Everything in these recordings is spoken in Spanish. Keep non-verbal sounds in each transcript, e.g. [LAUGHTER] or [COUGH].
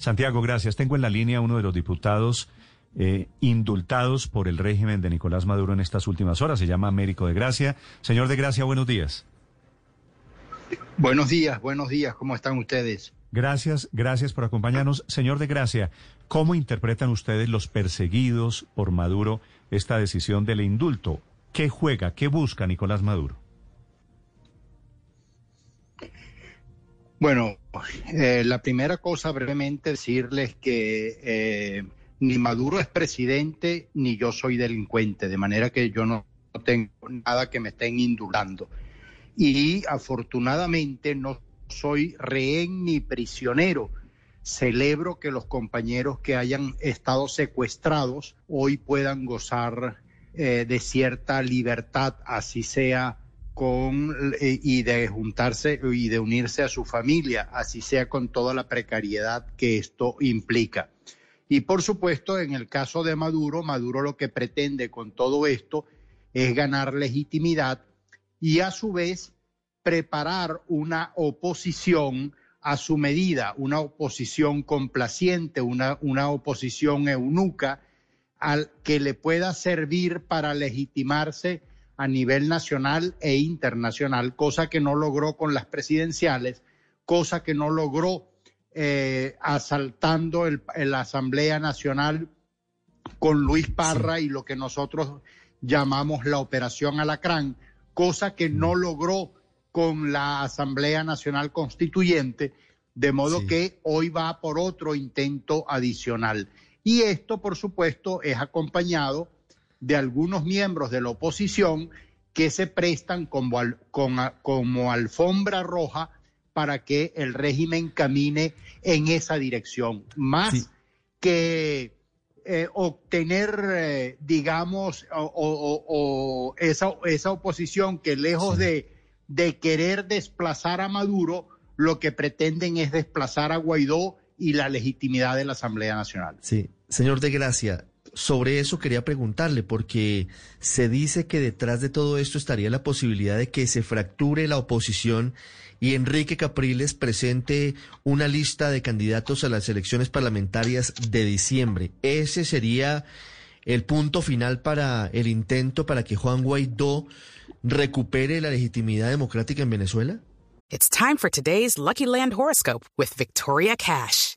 Santiago, gracias. Tengo en la línea uno de los diputados eh, indultados por el régimen de Nicolás Maduro en estas últimas horas. Se llama Américo de Gracia. Señor de Gracia, buenos días. Buenos días, buenos días. ¿Cómo están ustedes? Gracias, gracias por acompañarnos. Señor de Gracia, ¿cómo interpretan ustedes los perseguidos por Maduro esta decisión del indulto? ¿Qué juega, qué busca Nicolás Maduro? Bueno, eh, la primera cosa brevemente decirles que eh, ni Maduro es presidente ni yo soy delincuente, de manera que yo no tengo nada que me estén indultando. Y afortunadamente no soy rehén ni prisionero. Celebro que los compañeros que hayan estado secuestrados hoy puedan gozar eh, de cierta libertad, así sea con eh, y de juntarse y de unirse a su familia, así sea con toda la precariedad que esto implica. Y por supuesto, en el caso de Maduro, Maduro lo que pretende con todo esto es ganar legitimidad y a su vez preparar una oposición a su medida, una oposición complaciente, una, una oposición eunuca, al que le pueda servir para legitimarse a nivel nacional e internacional, cosa que no logró con las presidenciales, cosa que no logró eh, asaltando la Asamblea Nacional con Luis Parra y lo que nosotros llamamos la Operación Alacrán, cosa que no logró con la Asamblea Nacional Constituyente, de modo que hoy va por otro intento adicional. Y esto, por supuesto, es acompañado de algunos miembros de la oposición que se prestan como, como alfombra roja para que el régimen camine en esa dirección. Más que eh, obtener, eh, digamos, o, esa, esa, oposición que lejos de, de querer desplazar a Maduro, lo que pretenden es desplazar a Guaidó y la legitimidad de la Asamblea Nacional. Sí, señor de Gracia, sobre eso quería preguntarle, porque se dice que detrás de todo esto estaría la posibilidad de que se fracture la oposición y Enrique Capriles presente una lista de candidatos a las elecciones parlamentarias de diciembre. ¿Ese sería el punto final para el intento para que Juan Guaidó recupere la legitimidad democrática en Venezuela? It's time for today's Lucky Land horoscope with Victoria Cash.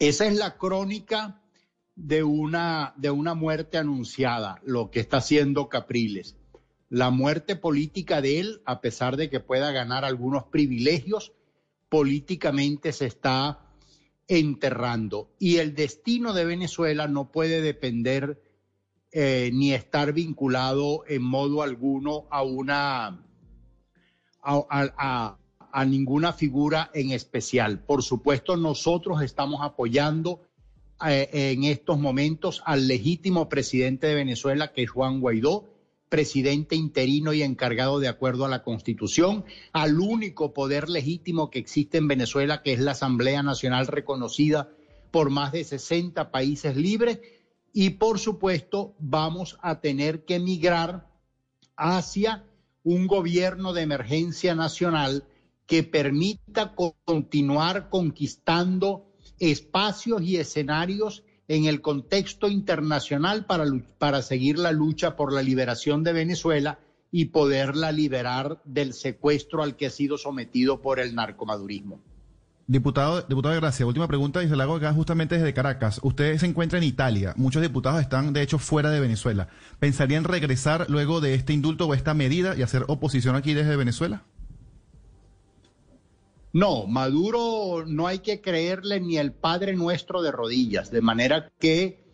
esa es la crónica de una, de una muerte anunciada, lo que está haciendo Capriles. La muerte política de él, a pesar de que pueda ganar algunos privilegios, políticamente se está enterrando. Y el destino de Venezuela no puede depender eh, ni estar vinculado en modo alguno a una a, ninguna figura en especial. Por supuesto, nosotros estamos apoyando eh, en estos momentos al legítimo presidente de Venezuela, que es Juan Guaidó, presidente interino y encargado de acuerdo a la Constitución, al único poder legítimo que existe en Venezuela, que es la Asamblea Nacional reconocida por más de 60 países libres. Y por supuesto, vamos a tener que migrar hacia un gobierno de emergencia nacional que permita continuar conquistando espacios y escenarios en el contexto internacional para, para seguir la lucha por la liberación de Venezuela y poderla liberar del secuestro al que ha sido sometido por el narcomadurismo. Diputado, diputado de Gracia, última pregunta y se la hago acá justamente desde Caracas. Usted se encuentra en Italia. Muchos diputados están, de hecho, fuera de Venezuela. ¿Pensarían regresar luego de este indulto o esta medida y hacer oposición aquí desde Venezuela? No, Maduro no hay que creerle ni el Padre Nuestro de rodillas, de manera que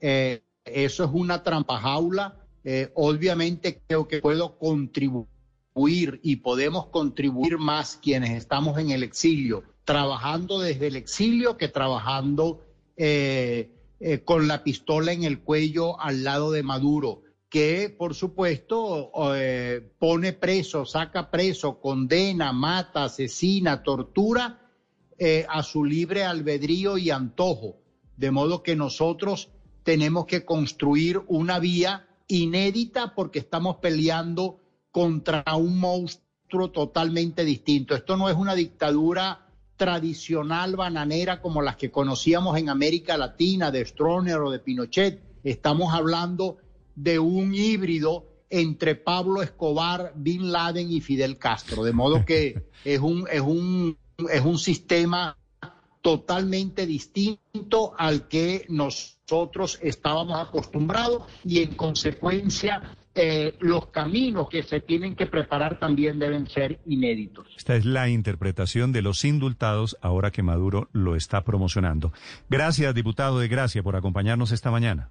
eh, eso es una trampa jaula. Eh, obviamente creo que puedo contribuir y podemos contribuir más quienes estamos en el exilio, trabajando desde el exilio que trabajando eh, con la pistola en el cuello al lado de Maduro que por supuesto eh, pone preso, saca preso, condena, mata, asesina, tortura eh, a su libre albedrío y antojo. De modo que nosotros tenemos que construir una vía inédita porque estamos peleando contra un monstruo totalmente distinto. Esto no es una dictadura tradicional bananera como las que conocíamos en América Latina, de Stroner o de Pinochet. Estamos hablando de un híbrido entre Pablo Escobar, Bin Laden y Fidel Castro, de modo que [LAUGHS] es un, es un, es un sistema totalmente distinto al que nosotros estábamos acostumbrados y en consecuencia eh, los caminos que se tienen que preparar también deben ser inéditos. Esta es la interpretación de los indultados ahora que Maduro lo está promocionando. Gracias, diputado de Gracia, por acompañarnos esta mañana.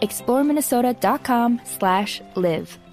ExploreMinnesota.com slash live.